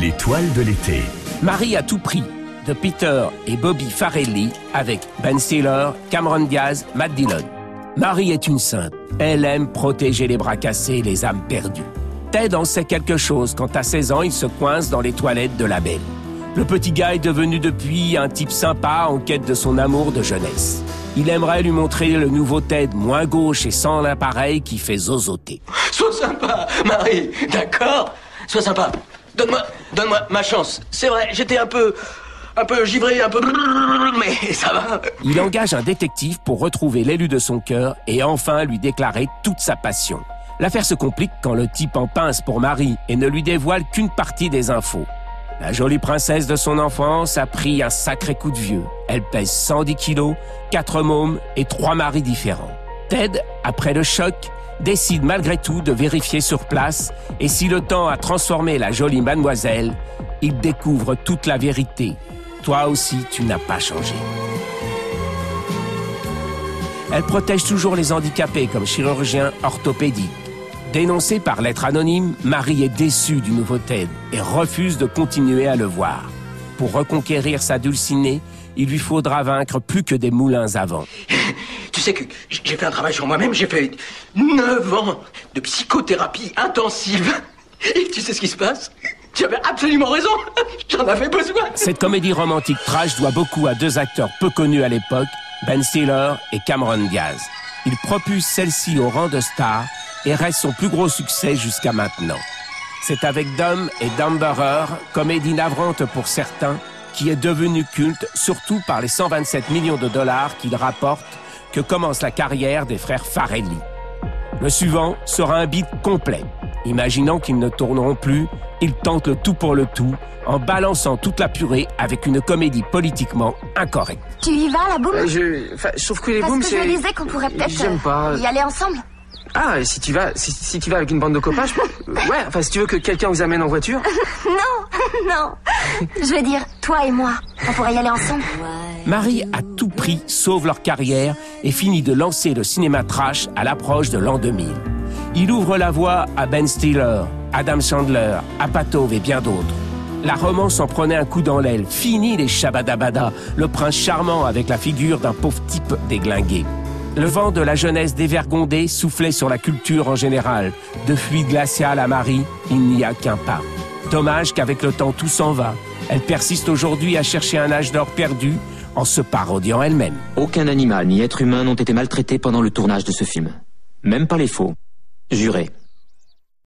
L'étoile de l'été. Marie à tout prix de Peter et Bobby Farelli avec Ben Stiller, Cameron Diaz, Matt Dillon. Marie est une sainte. Elle aime protéger les bras cassés et les âmes perdues. Ted en sait quelque chose quand à 16 ans il se coince dans les toilettes de la belle. Le petit gars est devenu depuis un type sympa en quête de son amour de jeunesse. Il aimerait lui montrer le nouveau Ted moins gauche et sans l'appareil qui fait zozoter. Sois sympa, Marie, d'accord? Sois sympa. Donne-moi, donne-moi ma chance. C'est vrai, j'étais un peu, un peu givré, un peu, mais ça va. Il engage un détective pour retrouver l'élu de son cœur et enfin lui déclarer toute sa passion. L'affaire se complique quand le type en pince pour Marie et ne lui dévoile qu'une partie des infos. La jolie princesse de son enfance a pris un sacré coup de vieux. Elle pèse 110 kilos, quatre mômes et trois maris différents. Ted, après le choc, décide malgré tout de vérifier sur place et si le temps a transformé la jolie mademoiselle, il découvre toute la vérité. Toi aussi, tu n'as pas changé. Elle protège toujours les handicapés comme chirurgien orthopédique. Dénoncée par lettre anonyme, Marie est déçue du nouveau Ted et refuse de continuer à le voir. Pour reconquérir sa dulcinée, il lui faudra vaincre plus que des moulins à vent. Tu sais que j'ai fait un travail sur moi-même, j'ai fait 9 ans de psychothérapie intensive. Et tu sais ce qui se passe? Tu avais absolument raison, j'en avais besoin. Cette comédie romantique trash doit beaucoup à deux acteurs peu connus à l'époque, Ben Stiller et Cameron Diaz. Il propulse celle-ci au rang de star et reste son plus gros succès jusqu'à maintenant. C'est avec Dom et Dumberer, comédie navrante pour certains, qui est devenue culte surtout par les 127 millions de dollars qu'il rapporte que commence la carrière des frères Farelli. Le suivant sera un beat complet. Imaginant qu'ils ne tourneront plus, ils tentent le tout pour le tout en balançant toute la purée avec une comédie politiquement incorrecte. Tu y vas, la boum Euh, je, enfin, trouve que les Parce booms, que je me c'est. disais qu'on pourrait peut-être J'aime pas. euh, y aller ensemble. Ah, et si tu vas, si, si tu vas avec une bande de copains, je... ouais. Enfin, si tu veux que quelqu'un vous amène en voiture. Non, non. Je veux dire, toi et moi, on pourrait y aller ensemble. Marie, à tout prix, sauve leur carrière et finit de lancer le cinéma trash à l'approche de l'an 2000. Il ouvre la voie à Ben Stiller, Adam Sandler, Apatow et bien d'autres. La romance en prenait un coup dans l'aile. Fini les shabadabada, le prince charmant avec la figure d'un pauvre type déglingué. Le vent de la jeunesse dévergondée soufflait sur la culture en général. De fluide glacial à Marie, il n'y a qu'un pas. Dommage qu'avec le temps tout s'en va. Elle persiste aujourd'hui à chercher un âge d'or perdu en se parodiant elle-même. Aucun animal ni être humain n'ont été maltraités pendant le tournage de ce film. Même pas les faux. Juré.